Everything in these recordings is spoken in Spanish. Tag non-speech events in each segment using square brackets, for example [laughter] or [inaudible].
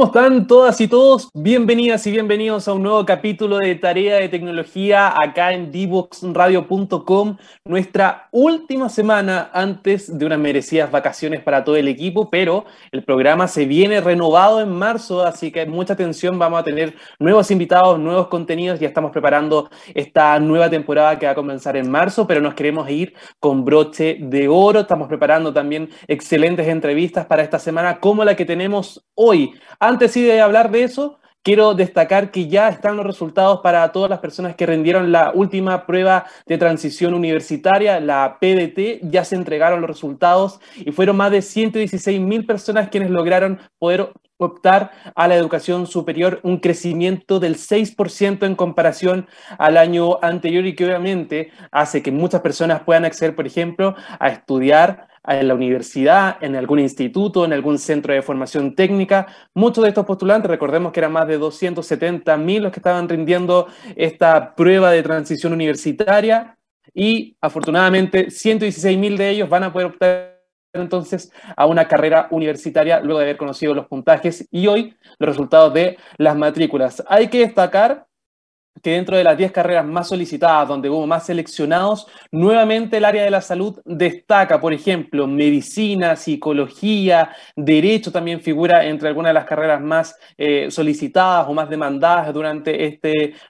¿Cómo están todas y todos? Bienvenidas y bienvenidos a un nuevo capítulo de Tarea de Tecnología acá en divoxradio.com, nuestra última semana antes de unas merecidas vacaciones para todo el equipo, pero el programa se viene renovado en marzo, así que mucha atención, vamos a tener nuevos invitados, nuevos contenidos, ya estamos preparando esta nueva temporada que va a comenzar en marzo, pero nos queremos ir con broche de oro, estamos preparando también excelentes entrevistas para esta semana como la que tenemos hoy. Antes de hablar de eso, quiero destacar que ya están los resultados para todas las personas que rindieron la última prueba de transición universitaria, la PDT, ya se entregaron los resultados y fueron más de 116 mil personas quienes lograron poder optar a la educación superior, un crecimiento del 6% en comparación al año anterior y que obviamente hace que muchas personas puedan acceder, por ejemplo, a estudiar en la universidad, en algún instituto, en algún centro de formación técnica. Muchos de estos postulantes, recordemos que eran más de 270 mil los que estaban rindiendo esta prueba de transición universitaria y afortunadamente 116 mil de ellos van a poder optar entonces a una carrera universitaria luego de haber conocido los puntajes y hoy los resultados de las matrículas. Hay que destacar que dentro de las 10 carreras más solicitadas, donde hubo más seleccionados, nuevamente el área de la salud destaca, por ejemplo, medicina, psicología, derecho también figura entre algunas de las carreras más eh, solicitadas o más demandadas durante esta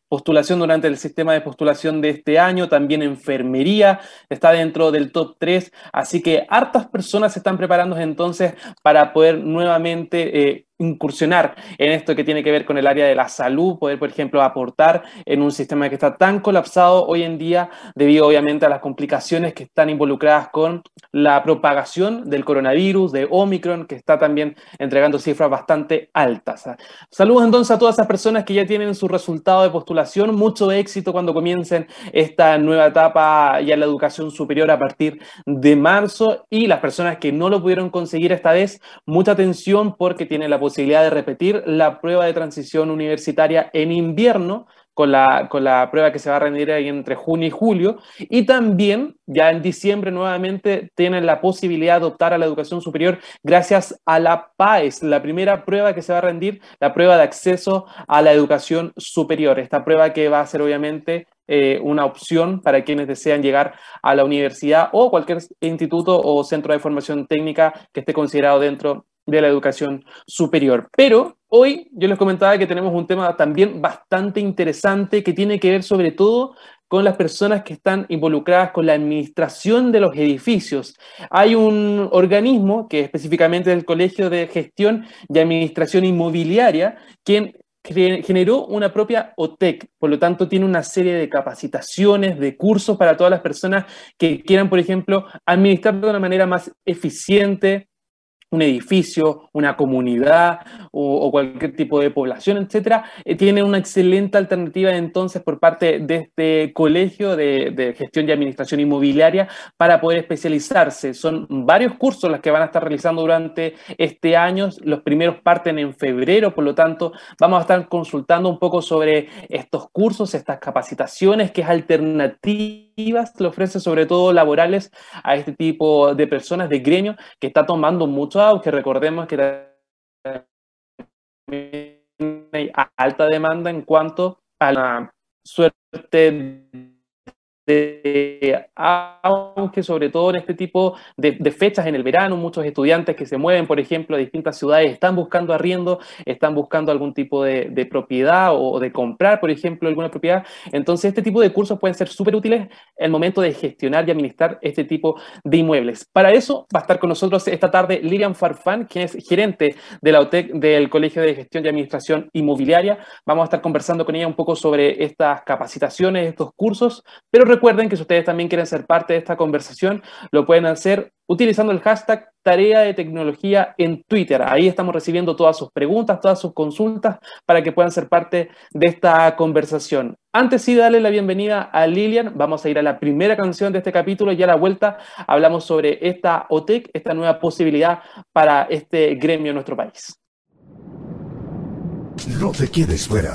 postulación, durante el sistema de postulación de este año, también enfermería está dentro del top 3, así que hartas personas se están preparando entonces para poder nuevamente... Eh, incursionar en esto que tiene que ver con el área de la salud, poder, por ejemplo, aportar en un sistema que está tan colapsado hoy en día debido obviamente a las complicaciones que están involucradas con la propagación del coronavirus, de Omicron, que está también entregando cifras bastante altas. Saludos entonces a todas esas personas que ya tienen su resultado de postulación, mucho éxito cuando comiencen esta nueva etapa ya en la educación superior a partir de marzo y las personas que no lo pudieron conseguir esta vez, mucha atención porque tienen la posibilidad posibilidad de repetir la prueba de transición universitaria en invierno, con la, con la prueba que se va a rendir ahí entre junio y julio, y también ya en diciembre nuevamente tienen la posibilidad de optar a la educación superior gracias a la PAES, la primera prueba que se va a rendir, la prueba de acceso a la educación superior. Esta prueba que va a ser obviamente eh, una opción para quienes desean llegar a la universidad o cualquier instituto o centro de formación técnica que esté considerado dentro de la educación superior. Pero hoy yo les comentaba que tenemos un tema también bastante interesante que tiene que ver sobre todo con las personas que están involucradas con la administración de los edificios. Hay un organismo que específicamente es el Colegio de Gestión y Administración Inmobiliaria, quien generó una propia OTEC, por lo tanto tiene una serie de capacitaciones, de cursos para todas las personas que quieran, por ejemplo, administrar de una manera más eficiente, un edificio, una comunidad o, cualquier tipo de población, etcétera, eh, tiene una excelente alternativa entonces por parte de este colegio de, de, gestión y administración inmobiliaria para poder especializarse. Son varios cursos los que van a estar realizando durante este año. Los primeros parten en febrero, por lo tanto, vamos a estar consultando un poco sobre estos cursos, estas capacitaciones, qué alternativas le ofrece sobre todo laborales a este tipo de personas de gremio que está tomando mucho aunque recordemos que hay alta demanda en cuanto a la suerte aunque sobre todo en este tipo de, fechas en el verano, muchos estudiantes que se mueven, por ejemplo, a distintas ciudades están buscando arriendo, están buscando algún tipo de, propiedad o de comprar, por ejemplo, alguna propiedad. Entonces, este tipo de cursos pueden ser súper útiles el momento de gestionar y administrar este tipo de inmuebles. Para eso va a estar con nosotros esta tarde Lilian Farfán, quien es gerente de la OTEC del Colegio de Gestión y Administración Inmobiliaria. Vamos a estar conversando con ella un poco sobre estas capacitaciones, estos cursos, pero Recuerden que si ustedes también quieren ser parte de esta conversación, lo pueden hacer utilizando el hashtag tarea de tecnología en Twitter. Ahí estamos recibiendo todas sus preguntas, todas sus consultas para que puedan ser parte de esta conversación. Antes sí, darle la bienvenida a Lilian. Vamos a ir a la primera canción de este capítulo y a la vuelta hablamos sobre esta OTEC, esta nueva posibilidad para este gremio en nuestro país. No te quedes fuera.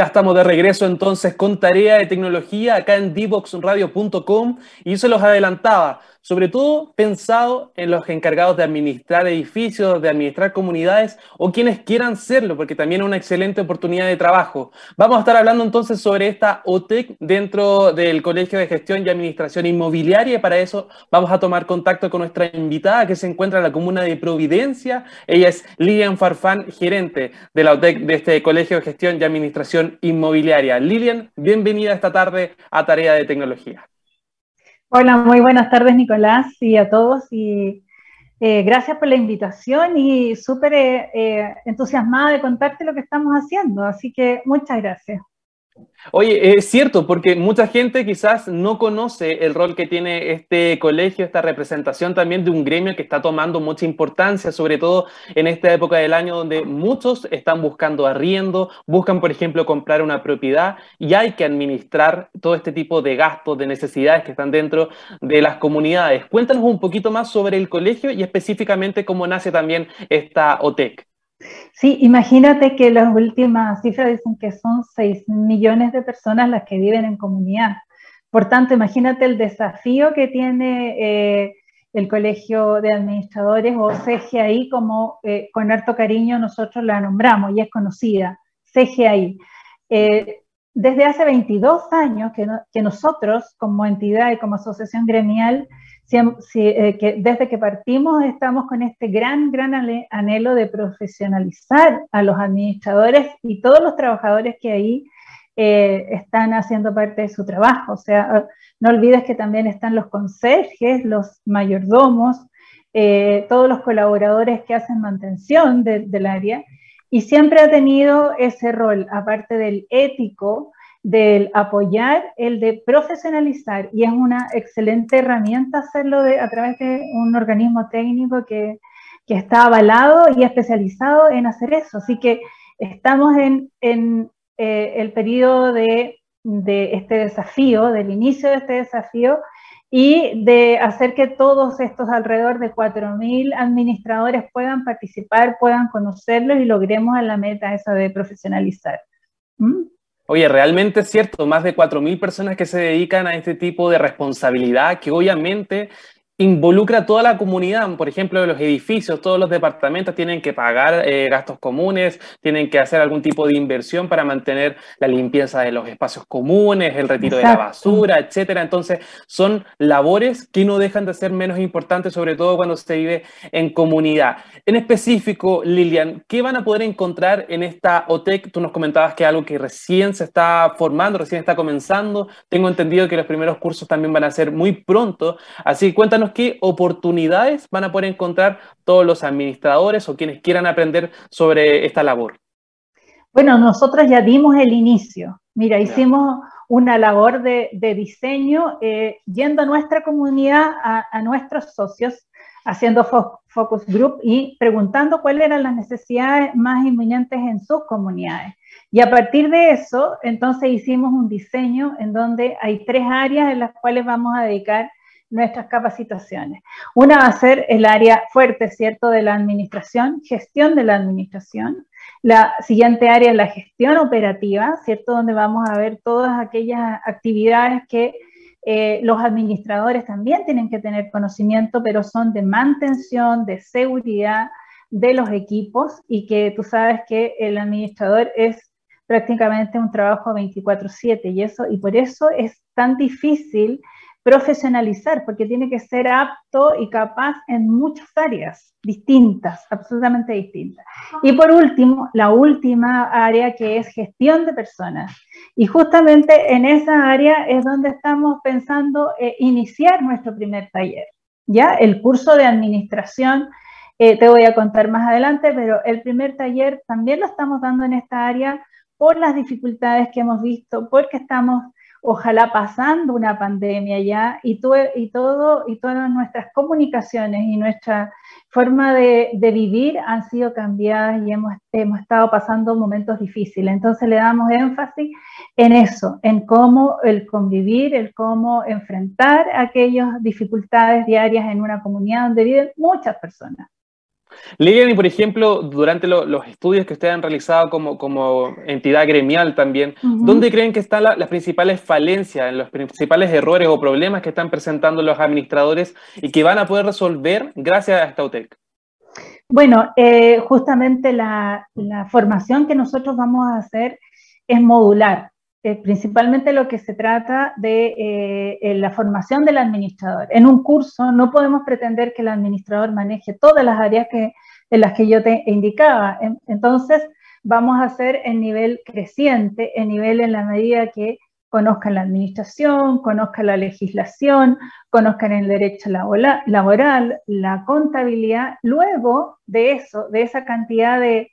Ya estamos de regreso entonces con tarea de tecnología acá en divoxradio.com y se los adelantaba sobre todo pensado en los encargados de administrar edificios, de administrar comunidades o quienes quieran serlo, porque también es una excelente oportunidad de trabajo. Vamos a estar hablando entonces sobre esta OTEC dentro del Colegio de Gestión y Administración Inmobiliaria y para eso vamos a tomar contacto con nuestra invitada que se encuentra en la comuna de Providencia. Ella es Lilian Farfán, gerente de la OTEC de este Colegio de Gestión y Administración Inmobiliaria. Lilian, bienvenida esta tarde a Tarea de Tecnología. Hola, muy buenas tardes Nicolás y a todos y eh, gracias por la invitación y súper eh, eh, entusiasmada de contarte lo que estamos haciendo, así que muchas gracias. Oye, es cierto, porque mucha gente quizás no conoce el rol que tiene este colegio, esta representación también de un gremio que está tomando mucha importancia, sobre todo en esta época del año donde muchos están buscando arriendo, buscan, por ejemplo, comprar una propiedad y hay que administrar todo este tipo de gastos, de necesidades que están dentro de las comunidades. Cuéntanos un poquito más sobre el colegio y específicamente cómo nace también esta OTEC. Sí, imagínate que las últimas cifras dicen que son 6 millones de personas las que viven en comunidad. Por tanto, imagínate el desafío que tiene eh, el Colegio de Administradores o CGI, como eh, con harto cariño nosotros la nombramos y es conocida, CGI. Desde hace 22 años que nosotros como entidad y como asociación gremial eh, que desde que partimos estamos con este gran, gran anhelo de profesionalizar a los administradores y todos los trabajadores que ahí eh, están haciendo parte de su trabajo. O sea, no olvides que también están los conserjes, los mayordomos, eh, todos los colaboradores que hacen mantención del área, y siempre ha tenido ese rol, aparte del ético, del apoyar, el de profesionalizar, y es una excelente herramienta hacerlo a través de un organismo técnico que, que está avalado y especializado en hacer eso. Así que estamos en, en eh, el periodo de, de este desafío, del inicio de este desafío, y de hacer que todos estos alrededor de 4.000 administradores puedan participar, puedan conocerlos y logremos a la meta esa de profesionalizar. ¿Mm? Oye, realmente es cierto, más de 4.000 personas que se dedican a este tipo de responsabilidad que obviamente involucra a toda la comunidad. Por ejemplo, los edificios, todos los departamentos tienen que pagar eh, gastos comunes, tienen que hacer algún tipo de inversión para mantener la limpieza de los espacios comunes, el retiro de la basura, etcétera. Entonces, son labores que no dejan de ser menos importantes, sobre todo cuando se vive en comunidad. En específico, Lilian, ¿qué van a poder encontrar en esta OTEC? Tú nos comentabas que es algo que recién se está formando, recién está comenzando. Tengo entendido que los primeros cursos también van a ser muy pronto. Así, cuéntanos qué oportunidades van a poder encontrar todos los administradores o quienes quieran aprender sobre esta labor. Bueno, nosotros ya dimos el inicio. Mira, hicimos una labor de, diseño eh, yendo a nuestra comunidad, a, nuestros socios, haciendo focus group y preguntando cuáles eran las necesidades más inminentes en sus comunidades. Y a partir de eso, entonces hicimos un diseño en donde hay tres áreas en las cuales vamos a dedicar nuestras capacitaciones. Una va a ser el área fuerte, ¿cierto?, de la administración, gestión de la administración. La siguiente área es la gestión operativa, ¿cierto?, donde vamos a ver todas aquellas actividades que eh, los administradores también tienen que tener conocimiento, pero son de mantención, de seguridad de los equipos y que tú sabes que el administrador es prácticamente un trabajo 24/7 y eso y por eso es tan difícil profesionalizar, porque tiene que ser apto y capaz en muchas áreas distintas, absolutamente distintas. Y por último, la última área que es gestión de personas. Y justamente en esa área es donde estamos pensando eh, iniciar nuestro primer taller. Ya el curso de administración eh, te voy a contar más adelante, pero el primer taller también lo estamos dando en esta área por las dificultades que hemos visto, porque estamos ojalá pasando una pandemia ya y, todo, y todas nuestras comunicaciones y nuestra forma de, vivir han sido cambiadas y hemos, hemos estado pasando momentos difíciles. Entonces le damos énfasis en eso, en cómo el convivir, el cómo enfrentar aquellas dificultades diarias en una comunidad donde viven muchas personas. Lilian, y por ejemplo, durante los estudios que ustedes han realizado como, como entidad gremial también, ¿dónde creen que están las principales falencias, los principales errores o problemas que están presentando los administradores y que van a poder resolver gracias a esta UTEC? Bueno, eh, justamente la, formación que nosotros vamos a hacer es modular. Eh, principalmente lo que se trata de eh, la formación del administrador. En un curso no podemos pretender que el administrador maneje todas las áreas que, en las que yo te indicaba. Entonces, vamos a hacer en nivel creciente, en nivel en la medida que conozcan la administración, conozcan la legislación, conozcan el derecho laboral, la contabilidad. Luego de eso, de esa cantidad de,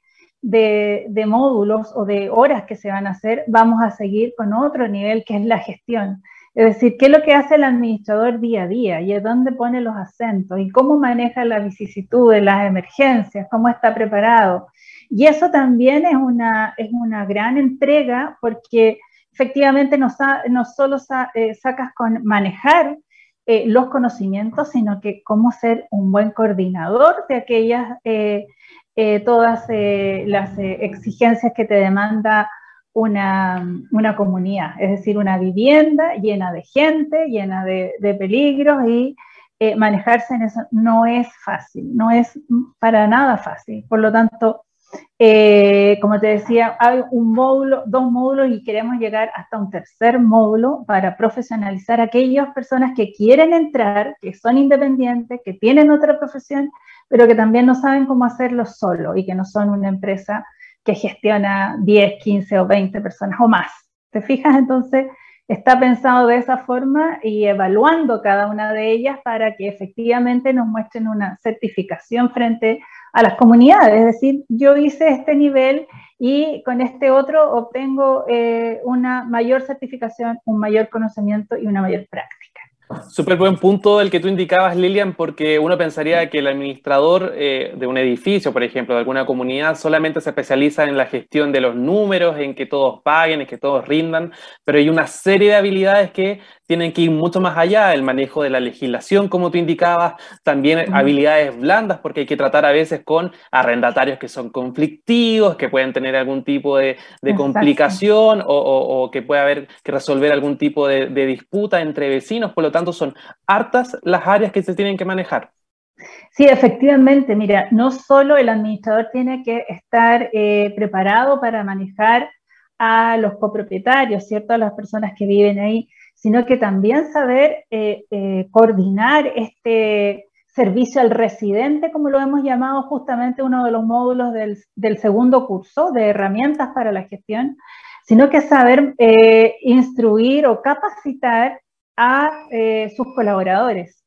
módulos o de horas que se van a hacer, vamos a seguir con otro nivel que es la gestión. Es decir, qué es lo que hace el administrador día a día y dónde pone los acentos y cómo maneja las vicisitudes, las emergencias, cómo está preparado. Y eso también es una, es una gran entrega porque efectivamente no, no solo eh, sacas con manejar eh, los conocimientos, sino que cómo ser un buen coordinador de aquellas, eh, todas las exigencias que te demanda una, comunidad, es decir, una vivienda llena de gente, llena de, de peligros y manejarse en eso no es fácil, no es para nada fácil. Por lo tanto, eh, como te decía, hay un módulo, dos módulos y queremos llegar hasta un tercer módulo para profesionalizar a aquellas personas que quieren entrar, que son independientes, que tienen otra profesión, pero que también no saben cómo hacerlo solo y que no son una empresa que gestiona 10, 15 o 20 personas o más. ¿Te fijas? Entonces, está pensado de esa forma y evaluando cada una de ellas para que efectivamente nos muestren una certificación frente a a las comunidades, es decir, yo hice este nivel y con este otro obtengo eh, una mayor certificación, un mayor conocimiento y una mayor práctica. Súper buen punto el que tú indicabas, Lilian, porque uno pensaría que el administrador eh, de un edificio, por ejemplo, de alguna comunidad, solamente se especializa en la gestión de los números, en que todos paguen, en que todos rindan, pero hay una serie de habilidades que tienen que ir mucho más allá, el manejo de la legislación, como tú indicabas, también habilidades blandas, porque hay que tratar a veces con arrendatarios que son conflictivos, que pueden tener algún tipo de, complicación o, que puede haber que resolver algún tipo de, disputa entre vecinos, por lo tanto son hartas las áreas que se tienen que manejar. Sí, efectivamente, mira, no solo el administrador tiene que estar eh, preparado para manejar a los copropietarios, ¿cierto? A las personas que viven ahí, sino que también saber eh, eh, coordinar este servicio al residente, como lo hemos llamado justamente uno de los módulos del, segundo curso de herramientas para la gestión, sino que saber eh, instruir o capacitar a sus colaboradores.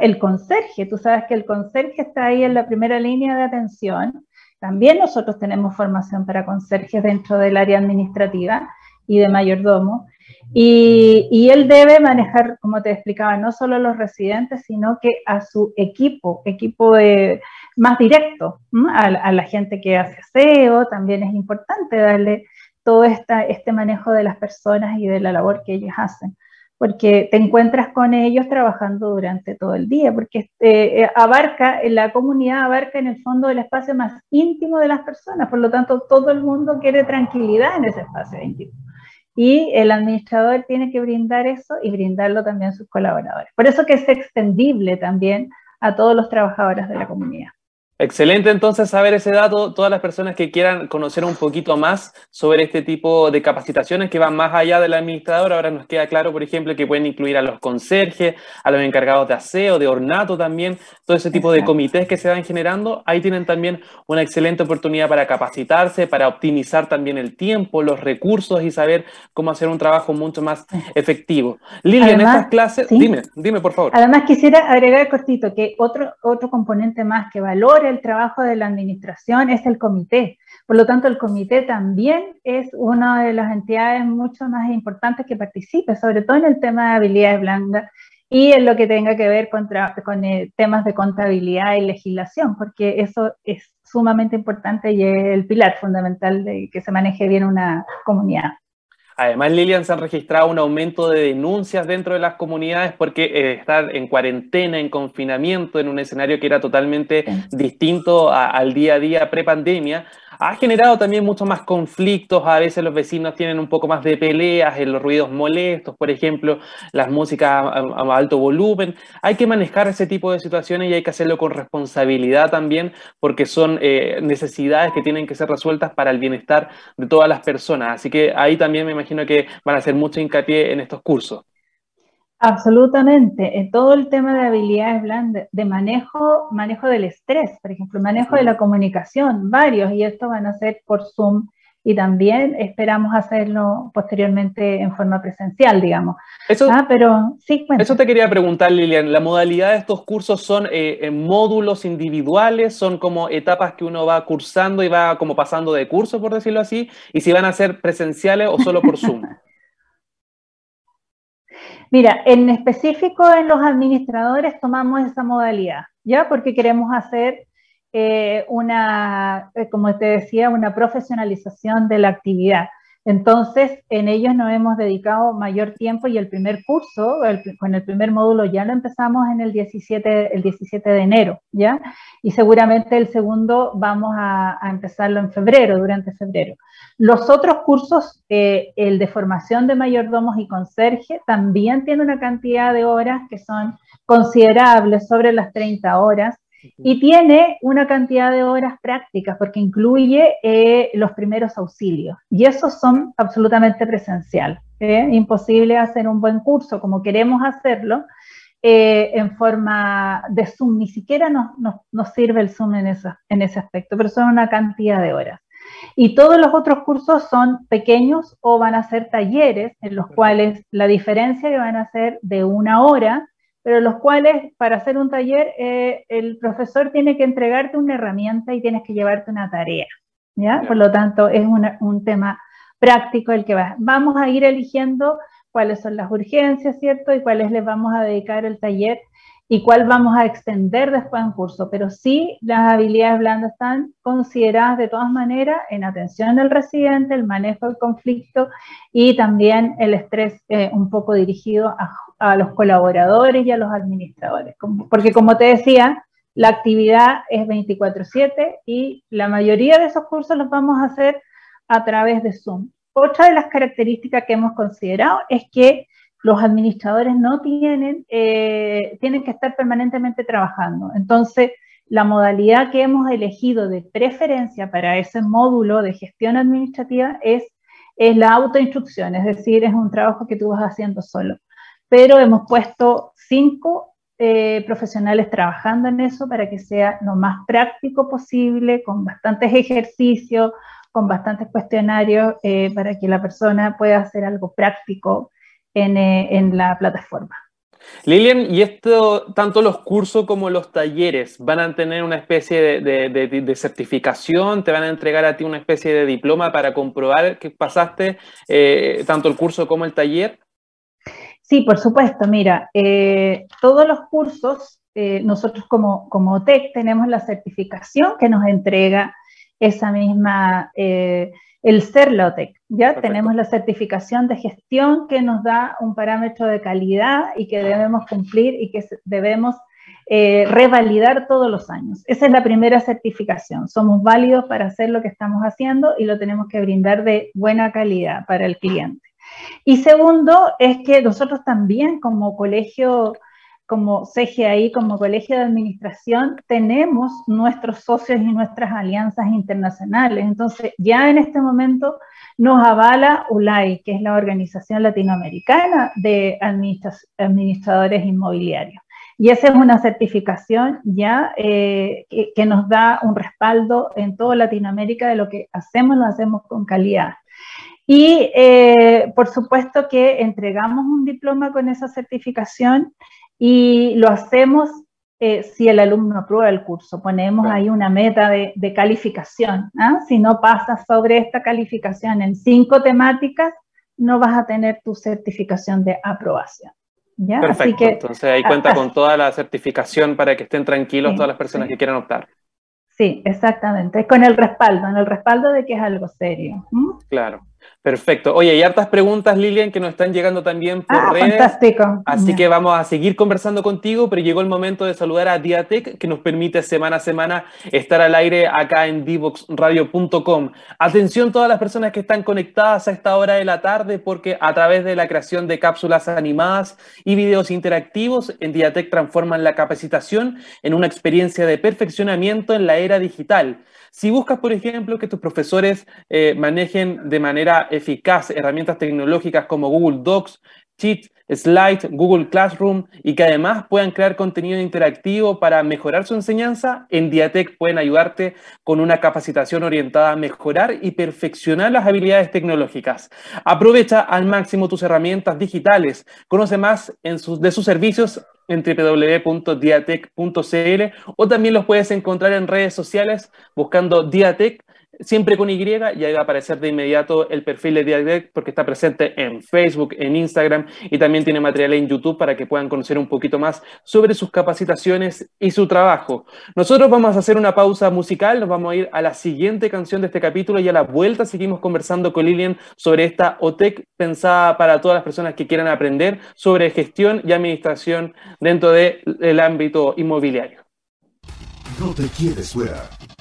El conserje, tú sabes que el conserje está ahí en la primera línea de atención. También nosotros tenemos formación para conserjes dentro del área administrativa y de mayordomo. Y, él debe manejar, como te explicaba, no solo a los residentes, sino que a su equipo, equipo de, más directo, a, la gente que hace aseo, también es importante darle todo este manejo de las personas y de la labor que ellos hacen, porque te encuentras con ellos trabajando durante todo el día, porque este, eh, abarca, la comunidad abarca en el fondo el espacio más íntimo de las personas, por lo tanto todo el mundo quiere tranquilidad en ese espacio íntimo y el administrador tiene que brindar eso y brindarlo también a sus colaboradores. Por eso que es extendible también a todos los trabajadores de la comunidad. Excelente entonces saber ese dato. Todas las personas que quieran conocer un poquito más sobre este tipo de capacitaciones que van más allá del administrador, ahora nos queda claro, por ejemplo, que pueden incluir a los conserjes, a los encargados de aseo, de ornato también, todo ese tipo de comités que se van generando. Ahí tienen también una excelente oportunidad para capacitarse, para optimizar también el tiempo, los recursos y saber cómo hacer un trabajo mucho más efectivo. Lilia, en estas clases, dime, dime por favor. Además quisiera agregar cortito que otro, otro componente más que valora el trabajo de la administración es el comité. Por lo tanto, el comité también es una de las entidades mucho más importantes que participe, sobre todo en el tema de habilidades blandas y en lo que tenga que ver con, con eh, temas de contabilidad y legislación, porque eso es sumamente importante y es el pilar fundamental de que se maneje bien una comunidad. Además, Lilian, se han registrado un aumento de denuncias dentro de las comunidades porque eh, estar en cuarentena, en confinamiento, en un escenario que era totalmente distinto al día a día pre-pandemia, ha generado también muchos más conflictos. A veces los vecinos tienen un poco más de peleas, en los ruidos molestos, por ejemplo, las músicas a, alto volumen. Hay que manejar ese tipo de situaciones y hay que hacerlo con responsabilidad también, porque son eh, necesidades que tienen que ser resueltas para el bienestar de todas las personas. Así que ahí también me imagino que van a hacer mucho hincapié en estos cursos. Absolutamente. En todo el tema de habilidades blandas, de manejo, manejo del estrés, por ejemplo, manejo de la comunicación, varios, y esto van a ser por Zoom y también esperamos hacerlo posteriormente en forma presencial, digamos. Eso, ah, pero sí, Eso te quería preguntar, Lilian. ¿La modalidad de estos cursos son eh, módulos individuales? ¿Son como etapas que uno va cursando y va como pasando de curso, por decirlo así? ¿Y si van a ser presenciales o solo por Zoom? [laughs] Mira, en específico en los administradores tomamos esa modalidad, ¿ya? Porque queremos hacer eh, una, eh, como te decía, una profesionalización de la actividad. Entonces, en ellos nos hemos dedicado mayor tiempo y el primer curso, con el primer módulo ya lo empezamos en el 17, el 17 de enero, ¿ya? Y seguramente el segundo vamos a, empezarlo en febrero, durante febrero. Los otros cursos, eh, el de formación de mayordomos y conserje, también tiene una cantidad de horas que son considerables, sobre las 30 horas, y tiene una cantidad de horas prácticas porque incluye eh, los primeros auxilios y esos son absolutamente presenciales. ¿eh? Imposible hacer un buen curso como queremos hacerlo eh, en forma de Zoom, ni siquiera nos, nos, sirve el Zoom en, en ese aspecto, pero son una cantidad de horas. Y todos los otros cursos son pequeños o van a ser talleres en los cuales la diferencia que van a ser de una hora pero los cuales para hacer un taller eh, el profesor tiene que entregarte una herramienta y tienes que llevarte una tarea, ¿ya? Por lo tanto, es un tema práctico el que va. Vamos a ir eligiendo cuáles son las urgencias, ¿cierto? Y cuáles les vamos a dedicar el taller y cuál vamos a extender después en curso. Pero sí, las habilidades blandas están consideradas de todas maneras en atención del residente, el manejo del conflicto y también el estrés eh, un poco dirigido a a los colaboradores y a los administradores. Porque como te decía, la actividad es 24/7 y la mayoría de esos cursos los vamos a hacer a través de Zoom. Otra de las características que hemos considerado es que los administradores no tienen, eh, tienen que estar permanentemente trabajando. Entonces, la modalidad que hemos elegido de preferencia para ese módulo de gestión administrativa es, es la autoinstrucción, es decir, es un trabajo que tú vas haciendo solo pero hemos puesto cinco eh, profesionales trabajando en eso para que sea lo más práctico posible, con bastantes ejercicios, con bastantes cuestionarios, eh, para que la persona pueda hacer algo práctico en, eh, en la plataforma. Lilian, ¿y esto, tanto los cursos como los talleres, van a tener una especie de, de, certificación? ¿Te van a entregar a ti una especie de diploma para comprobar que pasaste tanto el curso como el taller? Sí, por supuesto. Mira, eh, todos los cursos, eh, nosotros como, como TEC tenemos la certificación que nos entrega esa misma, eh, el CERLOTEC. Ya tenemos la certificación de gestión que nos da un parámetro de calidad y que debemos cumplir y que debemos revalidar todos los años. Esa es la primera certificación. Somos válidos para hacer lo que estamos haciendo y lo tenemos que brindar de buena calidad para el cliente. Y segundo, es que nosotros también como colegio, como CGI, como colegio de administración, tenemos nuestros socios y nuestras alianzas internacionales. Entonces, ya en este momento nos avala ULAI, que es la Organización Latinoamericana de Administradores Inmobiliarios. Y esa es una certificación ya eh, que, que, nos da un respaldo en toda Latinoamérica de lo que hacemos, lo hacemos con calidad. Y eh, por supuesto que entregamos un diploma con esa certificación y lo hacemos eh, si el alumno aprueba el curso. Ponemos ahí una meta de, calificación. ¿ah? Si no pasas sobre esta calificación en cinco temáticas, no vas a tener tu certificación de aprobación. ¿ya? Perfecto. Entonces ahí cuenta con toda la certificación para que estén tranquilos todas las personas que quieran optar. Sí, exactamente. Con el respaldo, en el respaldo de que es algo serio. Claro. Perfecto. Oye, hay hartas preguntas, Lilian, que nos están llegando también por ah, redes. Fantástico. Así que vamos a seguir conversando contigo, pero llegó el momento de saludar a Diatec, que nos permite semana a semana estar al aire acá en divoxradio.com. Atención todas las personas que están conectadas a esta hora de la tarde, porque a través de la creación de cápsulas animadas y videos interactivos, en Diatec transforman la capacitación en una experiencia de perfeccionamiento en la era digital. Si buscas, por ejemplo, que tus profesores eh, manejen de manera eficaz herramientas tecnológicas como Google Docs, Cheat, Slide, Google Classroom y que además puedan crear contenido interactivo para mejorar su enseñanza, en Diatec pueden ayudarte con una capacitación orientada a mejorar y perfeccionar las habilidades tecnológicas. Aprovecha al máximo tus herramientas digitales. Conoce más de sus servicios en www.diatec.cl o también los puedes encontrar en redes sociales buscando Diatec siempre con Y, y ahí va a aparecer de inmediato el perfil de Diatec porque está presente en Facebook, en Instagram y también tiene material en YouTube para que puedan conocer un poquito más sobre sus capacitaciones y su trabajo. Nosotros vamos a hacer una pausa musical, nos vamos a ir a la siguiente canción de este capítulo y a la vuelta seguimos conversando con Lilian sobre esta OTEC pensada para todas las personas que quieran aprender sobre gestión y administración dentro del ámbito inmobiliario. No te fuera.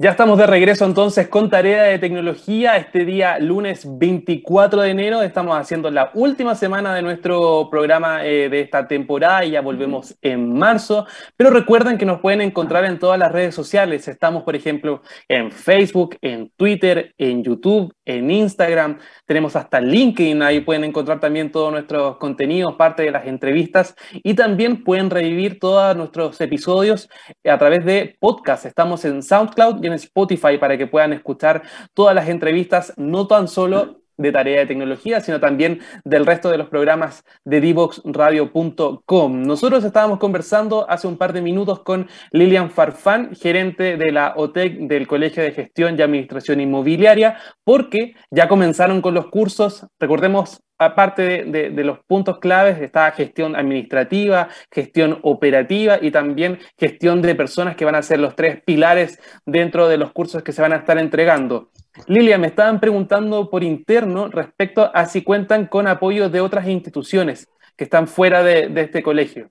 Ya estamos de regreso entonces con tarea de tecnología. Este día, lunes 24 de enero, estamos haciendo la última semana de nuestro programa eh, de esta temporada y ya volvemos en marzo. Pero recuerden que nos pueden encontrar en todas las redes sociales. Estamos, por ejemplo, en Facebook, en Twitter, en YouTube, en Instagram. Tenemos hasta LinkedIn, ahí pueden encontrar también todos nuestros contenidos, parte de las entrevistas y también pueden revivir todos nuestros episodios a través de podcast. Estamos en SoundCloud en Spotify para que puedan escuchar todas las entrevistas, no tan solo de tarea de tecnología, sino también del resto de los programas de divoxradio.com. Nosotros estábamos conversando hace un par de minutos con Lilian Farfán, gerente de la OTEC del Colegio de Gestión y Administración Inmobiliaria, porque ya comenzaron con los cursos, recordemos aparte de, los puntos claves, está gestión administrativa, gestión operativa y también gestión de personas que van a ser los tres pilares dentro de los cursos que se van a estar entregando. Lilia, me estaban preguntando por interno respecto a si cuentan con apoyo de otras instituciones que están fuera de, este colegio.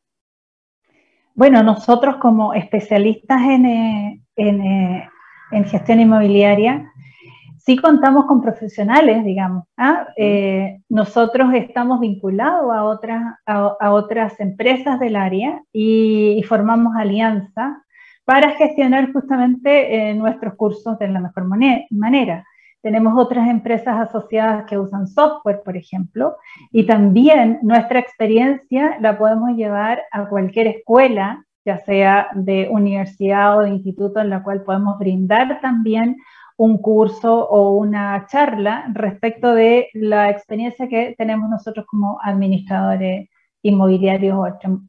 Bueno, nosotros como especialistas en, eh, eh, en gestión inmobiliaria, sí contamos con profesionales, digamos. ¿ah? Eh, nosotros estamos vinculados a otras, a, otras empresas del área y, formamos alianza para gestionar justamente eh, nuestros cursos de la mejor manera. Tenemos otras empresas asociadas que usan software, por ejemplo, y también nuestra experiencia la podemos llevar a cualquier escuela, ya sea de universidad o de instituto, en la cual podemos brindar también un curso o una charla respecto de la experiencia que tenemos nosotros como administradores inmobiliarios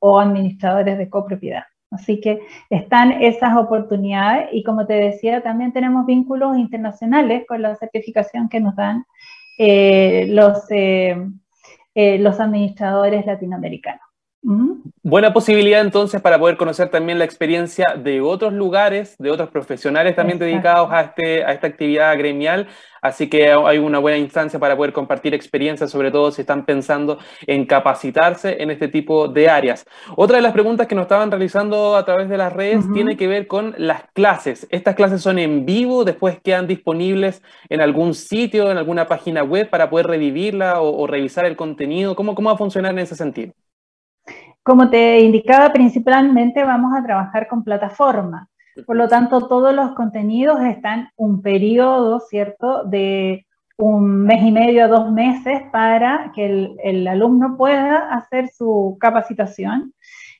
o, administradores de copropiedad. Así que están esas oportunidades y como te decía, también tenemos vínculos internacionales con la certificación que nos dan eh, los, eh, eh, los administradores latinoamericanos. Buena posibilidad entonces para poder conocer también la experiencia de otros lugares, de otros profesionales también dedicados a, este, a esta actividad gremial. Así que hay una buena instancia para poder compartir experiencias, sobre todo si están pensando en capacitarse en este tipo de áreas. Otra de las preguntas que nos estaban realizando a través de las redes tiene que ver con las clases. ¿Estas clases son en vivo? ¿Después quedan disponibles en algún sitio, en alguna página web para poder revivirla o, revisar el contenido? ¿Cómo, ¿Cómo va a funcionar en ese sentido? Como te indicaba, principalmente vamos a trabajar con plataforma. Por lo tanto, todos los contenidos están un periodo, ¿cierto?, de un mes y medio a dos meses para que el, alumno pueda hacer su capacitación.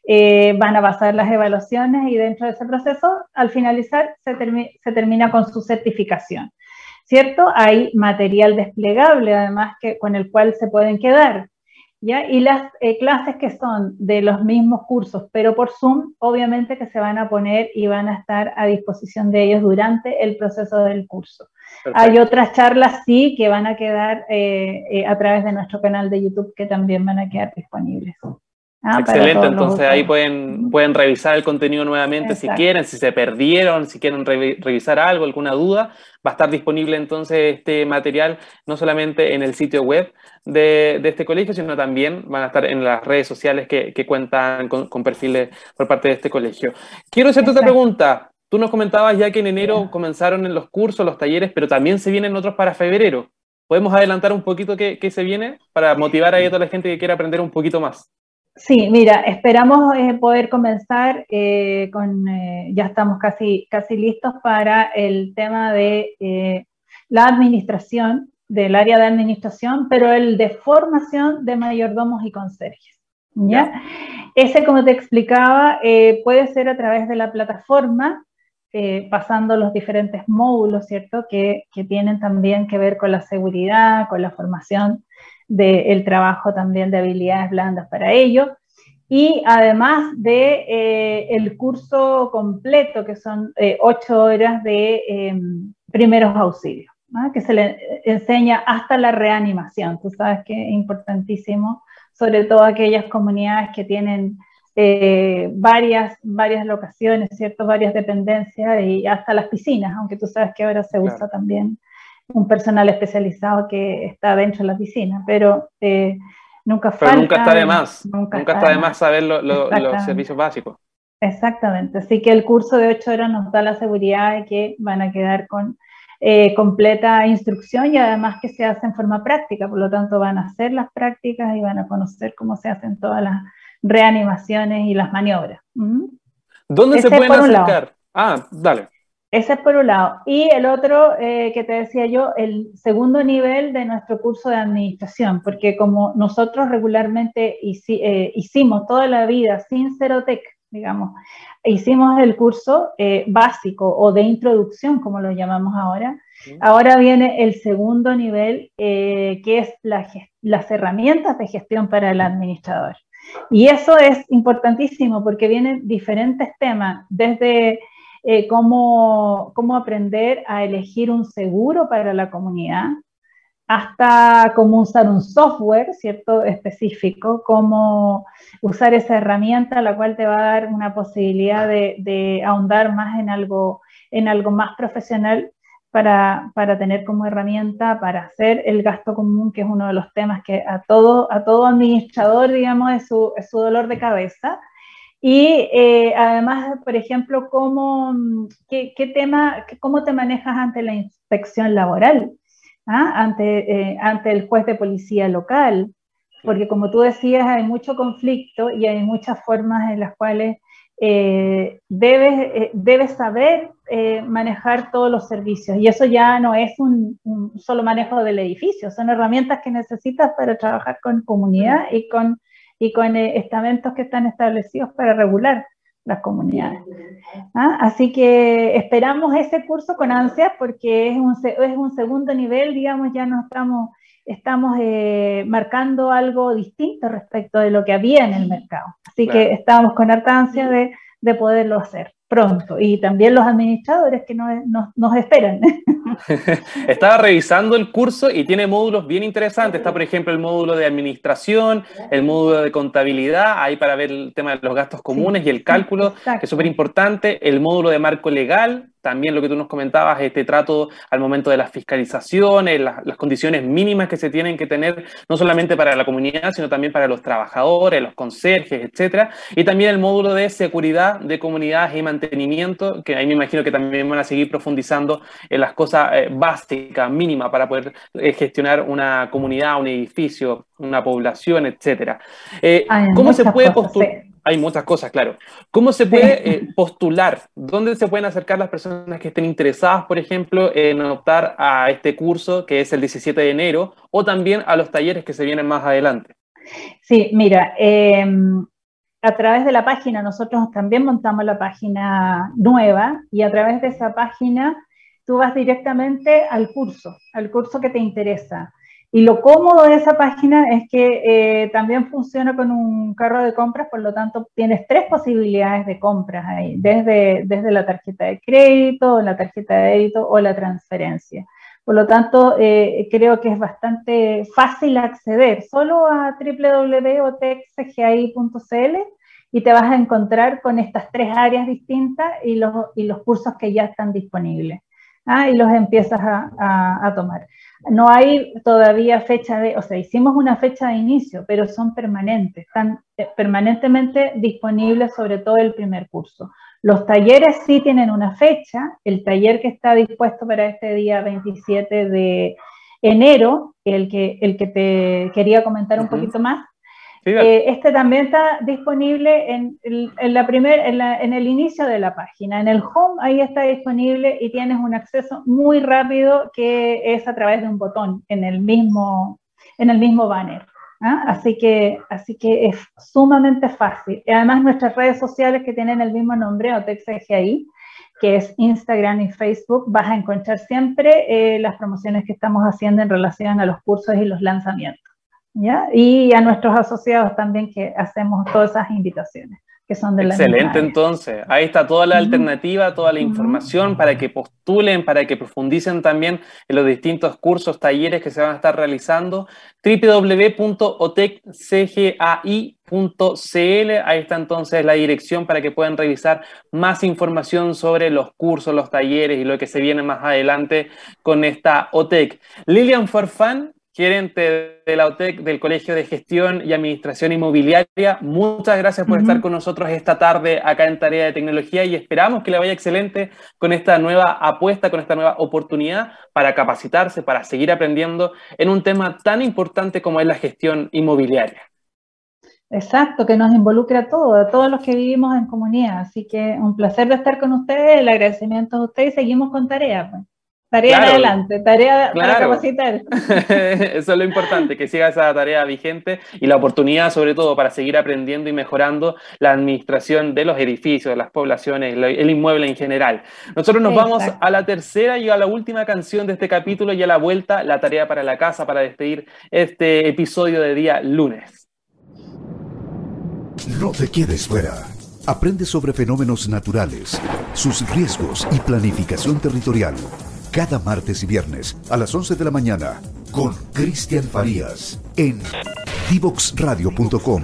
Eh, van a pasar las evaluaciones y dentro de ese proceso, al finalizar, se, se termina con su certificación. ¿Cierto? Hay material desplegable, además, que, con el cual se pueden quedar. ¿Ya? Y las eh, clases que son de los mismos cursos, pero por Zoom, obviamente que se van a poner y van a estar a disposición de ellos durante el proceso del curso. Hay otras charlas, sí, que van a quedar eh, eh, a través de nuestro canal de YouTube que también van a quedar disponibles. Ah, Excelente, entonces ahí pueden, pueden revisar el contenido nuevamente si quieren, si se perdieron, si quieren revisar algo, alguna duda, va a estar disponible entonces este material no solamente en el sitio web de, de este colegio, sino también van a estar en las redes sociales que, que cuentan con, con, perfiles por parte de este colegio. Quiero hacerte otra pregunta. Tú nos comentabas ya que en enero comenzaron en los cursos, los talleres, pero también se vienen otros para febrero. ¿Podemos adelantar un poquito qué, qué se viene para motivar a toda la gente que quiera aprender un poquito más? Sí, mira, esperamos eh, poder comenzar eh, con, eh, ya estamos casi, casi listos para el tema de la administración, del área de administración, pero el de formación de mayordomos y conserjes. ¿ya? Ese, como te explicaba, puede ser a través de la plataforma, pasando los diferentes módulos, ¿cierto? Que, que tienen también que ver con la seguridad, con la formación del trabajo también de habilidades blandas para ello. Y además de eh, el curso completo, que son eh, ocho horas de em, primeros auxilios, que se le enseña hasta la reanimación. Tú sabes que es importantísimo, sobre todo aquellas comunidades que tienen eh, varias, varias locaciones, ¿cierto? varias dependencias y hasta las piscinas, aunque tú sabes que ahora se usa también un personal especializado que está dentro de la piscina, pero eh, nunca falta. Pero nunca está de más, nunca, está, de más saber los servicios básicos. Exactamente, así que el curso de ocho horas nos da la seguridad de que van a quedar con eh, completa instrucción y además que se hace en forma práctica, por lo tanto van a hacer las prácticas y van a conocer cómo se hacen todas las reanimaciones y las maniobras. ¿Dónde se pueden acercar? Ah, dale. Ese es por un lado. Y el otro eh, que te decía yo, el segundo nivel de nuestro curso de administración, porque como nosotros regularmente eh, hicimos toda la vida sin Cerotec, digamos, hicimos el curso eh, básico o de introducción, como lo llamamos ahora. Ahora viene el segundo nivel, que es las herramientas de gestión para el administrador. Y eso es importantísimo porque vienen diferentes temas, desde eh, cómo, cómo aprender a elegir un seguro para la comunidad, hasta cómo usar un software, ¿cierto? Específico, cómo usar esa herramienta, la cual te va a dar una posibilidad de, de ahondar más en algo, en algo más profesional para, para, tener como herramienta para hacer el gasto común, que es uno de los temas que a todo, a todo administrador, digamos, es su, es su dolor de cabeza. Y eh, además, por ejemplo, ¿cómo, qué, tema, cómo te manejas ante la inspección laboral? ¿Ah? Ante, eh, ante el juez de policía local, porque como tú decías, hay mucho conflicto y hay muchas formas en las cuales eh, debes, debes, saber manejar todos los servicios. Y eso ya no es un, un, solo manejo del edificio, son herramientas que necesitas para trabajar con comunidad y con y con eh, estamentos que están establecidos para regular las comunidades. ¿Ah? Así que esperamos ese curso con ansias porque es un, es un segundo nivel, digamos, ya no estamos, estamos eh, marcando algo distinto respecto de lo que había en el mercado. Así que estamos con harta ansia de, de poderlo hacer pronto y también los administradores que nos, nos, esperan. [laughs] Estaba revisando el curso y tiene módulos bien interesantes. Está, por ejemplo, el módulo de administración, el módulo de contabilidad, ahí para ver el tema de los gastos comunes y el cálculo, que es súper importante. El módulo de marco legal, también lo que tú nos comentabas, este trato al momento de las fiscalizaciones, las, las, condiciones mínimas que se tienen que tener, no solamente para la comunidad, sino también para los trabajadores, los conserjes, etcétera. Y también el módulo de seguridad de comunidades y mantenimiento, que ahí me imagino que también van a seguir profundizando en las cosas eh, básicas, mínimas, para poder eh, gestionar una comunidad, un edificio, una población, etcétera. Eh, ¿Cómo se puede postular? Hay muchas cosas, claro. ¿Cómo se puede postular? ¿Dónde se pueden acercar las personas que estén interesadas, por ejemplo, en optar a este curso que es el 17 de enero o también a los talleres que se vienen más adelante? Sí, mira, em, a través de la página, nosotros también montamos la página nueva y a través de esa página tú vas directamente al curso, al curso que te interesa. Y lo cómodo de esa página es que eh, también funciona con un carro de compras, por lo tanto tienes tres posibilidades de compras ahí, desde, desde la tarjeta de crédito, la tarjeta de débito o la transferencia. Por lo tanto, eh, creo que es bastante fácil acceder solo a www.otexgi.cl y te vas a encontrar con estas tres áreas distintas y los, cursos que ya están disponibles. ¿ah? Y los empiezas a, a tomar. No hay todavía fecha de, o sea, hicimos una fecha de inicio, pero son permanentes, están eh, permanentemente disponibles sobre todo el primer curso. Los talleres sí tienen una fecha, el taller que está dispuesto para este día 27 de enero, el que, el que te quería comentar un poquito más, eh, este también está disponible en, la primer, en, el inicio de la página. En el home ahí está disponible y tienes un acceso muy rápido que es a través de un botón en el mismo, en el mismo banner. ¿Ah? Así, que, así que es sumamente fácil. Además nuestras redes sociales que tienen el mismo nombre, OTEXGI, que es Instagram y Facebook, vas a encontrar siempre eh, las promociones que estamos haciendo en relación a los cursos y los lanzamientos. Y a nuestros asociados también que hacemos todas esas invitaciones. Que son de Excelente, entonces. Ahí está toda la alternativa, toda la información para que postulen, para que profundicen también en los distintos cursos, talleres que se van a estar realizando. www.otecgai.cl. Ahí está entonces la dirección para que puedan revisar más información sobre los cursos, los talleres y lo que se viene más adelante con esta OTEC. Lilian Farfán, gerente de la OTEC del Colegio de Gestión y Administración Inmobiliaria. Muchas gracias por estar con nosotros esta tarde acá en Tarea de Tecnología y esperamos que le vaya excelente con esta nueva apuesta, con esta nueva oportunidad para capacitarse, para seguir aprendiendo en un tema tan importante como es la gestión inmobiliaria. Exacto, que nos involucra a todos, a todos los que vivimos en comunidad. Así que un placer de estar con ustedes, el agradecimiento a ustedes y seguimos con tarea. Pues. Tarea adelante, tarea para capacitar. [laughs] Eso es lo importante, que siga esa tarea vigente y la oportunidad, sobre todo, para seguir aprendiendo y mejorando la administración de los edificios, de las poblaciones, el inmueble en general. Nosotros nos vamos a la tercera y a la última canción de este capítulo y a la vuelta, la tarea para la casa, para despedir este episodio de día lunes. No te quedes fuera. Aprende sobre fenómenos naturales, sus riesgos y planificación territorial cada martes y viernes a las 11 de la mañana con Cristian Farías en divoxradio.com.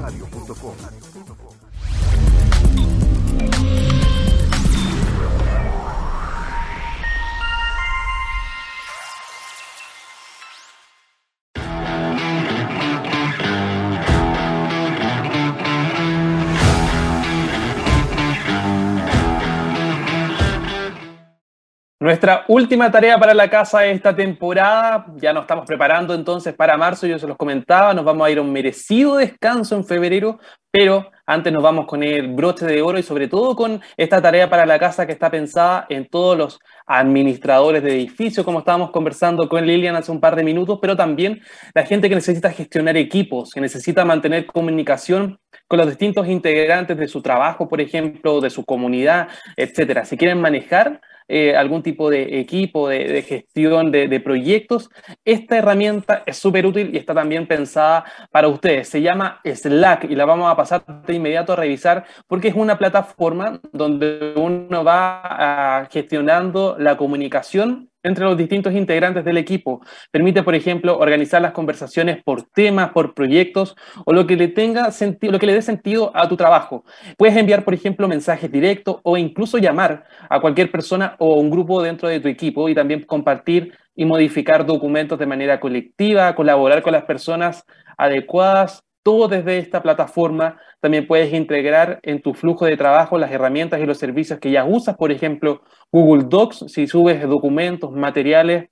Nuestra última tarea para la casa esta temporada, ya nos estamos preparando entonces para marzo, yo se los comentaba, nos vamos a ir a un merecido descanso en febrero, pero antes nos vamos con el broche de oro y sobre todo con esta tarea para la casa que está pensada en todos los administradores de edificios, como estábamos conversando con Lilian hace un par de minutos, pero también la gente que necesita gestionar equipos, que necesita mantener comunicación con los distintos integrantes de su trabajo, por ejemplo, de su comunidad, etcétera. Si quieren manejar eh, algún tipo de equipo de, gestión de, proyectos, esta herramienta es súper útil y está también pensada para ustedes. Se llama Slack y la vamos a pasar de inmediato a revisar porque es una plataforma donde uno va gestionando la comunicación entre los distintos integrantes del equipo. Permite, por ejemplo, organizar las conversaciones por temas, por proyectos o lo que le tenga sentido, lo que le dé sentido a tu trabajo. Puedes enviar, por ejemplo, mensajes directos o incluso llamar a cualquier persona o un grupo dentro de tu equipo y también compartir y modificar documentos de manera colectiva, colaborar con las personas adecuadas, todo desde esta plataforma. También puedes integrar en tu flujo de trabajo las herramientas y los servicios que ya usas, por ejemplo, Google Docs, si subes documentos, materiales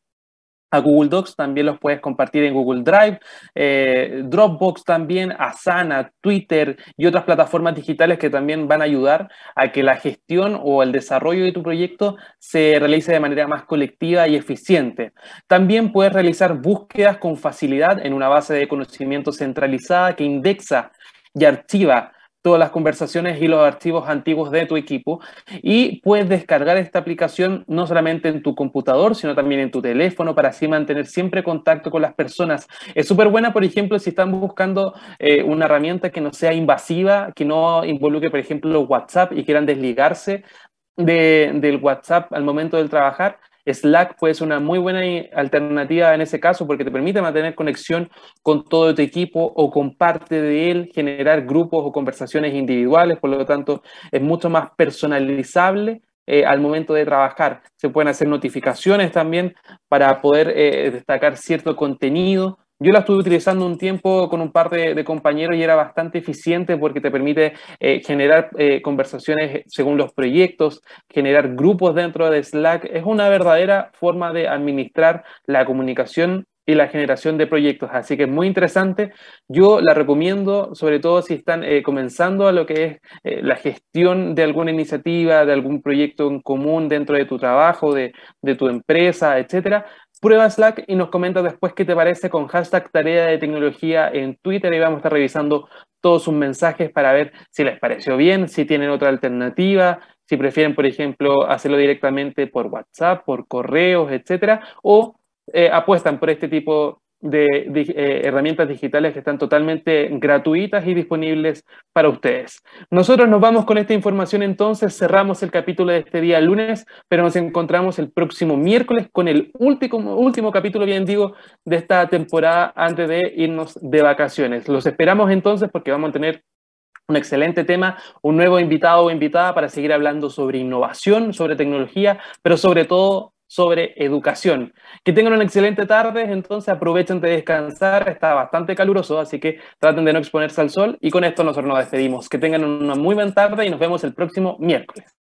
a Google Docs, también los puedes compartir en Google Drive, eh, Dropbox también, Asana, Twitter y otras plataformas digitales que también van a ayudar a que la gestión o el desarrollo de tu proyecto se realice de manera más colectiva y eficiente. También puedes realizar búsquedas con facilidad en una base de conocimiento centralizada que indexa y archiva todas las conversaciones y los archivos antiguos de tu equipo y puedes descargar esta aplicación no solamente en tu computador, sino también en tu teléfono para así mantener siempre contacto con las personas. Es súper buena, por ejemplo, si están buscando eh, una herramienta que no sea invasiva, que no involucre, por ejemplo, WhatsApp y quieran desligarse del WhatsApp al momento del trabajar Slack puede ser una muy buena alternativa en ese caso porque te permite mantener conexión con todo tu equipo o con parte de él, generar grupos o conversaciones individuales, por lo tanto es mucho más personalizable eh, al momento de trabajar. Se pueden hacer notificaciones también para poder eh, destacar cierto contenido yo la estuve utilizando un tiempo con un par de, compañeros y era bastante eficiente porque te permite eh, generar eh, conversaciones según los proyectos, generar grupos dentro de Slack. Es una verdadera forma de administrar la comunicación y la generación de proyectos. Así que es muy interesante. Yo la recomiendo, sobre todo si están eh, comenzando a lo que es la gestión de alguna iniciativa, de algún proyecto en común dentro de tu trabajo, de, de tu empresa, etcétera. Prueba Slack y nos comenta después qué te parece con hashtag tarea de tecnología en Twitter. Y vamos a estar revisando todos sus mensajes para ver si les pareció bien, si tienen otra alternativa, si prefieren, por ejemplo, hacerlo directamente por WhatsApp, por correos, etcétera, o eh, apuestan por este tipo de, eh, herramientas digitales que están totalmente gratuitas y disponibles para ustedes. Nosotros nos vamos con esta información entonces, cerramos el capítulo de este día lunes, pero nos encontramos el próximo miércoles con el último, último capítulo, bien digo, de esta temporada antes de irnos de vacaciones. Los esperamos entonces porque vamos a tener un excelente tema, un nuevo invitado o invitada para seguir hablando sobre innovación, sobre tecnología, pero sobre todo sobre educación. Que tengan una excelente tarde, entonces aprovechen de descansar, está bastante caluroso, así que traten de no exponerse al sol y con esto nosotros nos despedimos. Que tengan una muy buena tarde y nos vemos el próximo miércoles.